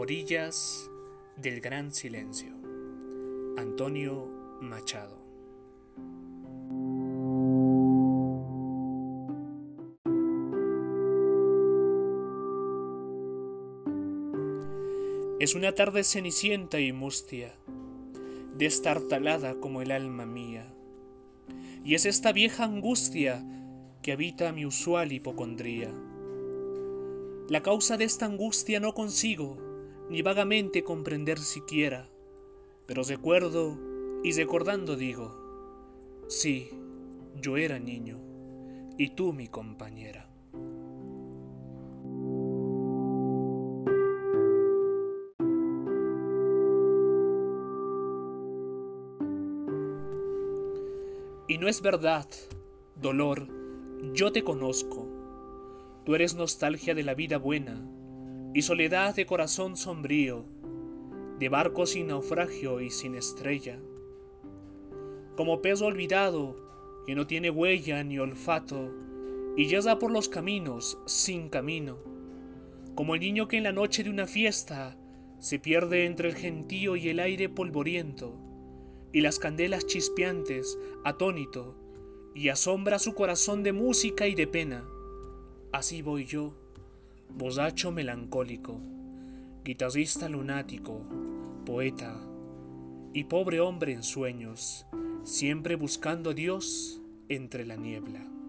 orillas del gran silencio. Antonio Machado. Es una tarde cenicienta y mustia, destartalada como el alma mía. Y es esta vieja angustia que habita mi usual hipocondría. La causa de esta angustia no consigo ni vagamente comprender siquiera, pero recuerdo y recordando digo, sí, yo era niño y tú mi compañera. Y no es verdad, dolor, yo te conozco. Tú eres nostalgia de la vida buena y soledad de corazón sombrío, de barco sin naufragio y sin estrella. Como peso olvidado que no tiene huella ni olfato y yaza por los caminos sin camino. Como el niño que en la noche de una fiesta se pierde entre el gentío y el aire polvoriento y las candelas chispeantes, atónito, y asombra su corazón de música y de pena. Así voy yo, bozacho melancólico, guitarrista lunático, poeta y pobre hombre en sueños, siempre buscando a Dios entre la niebla.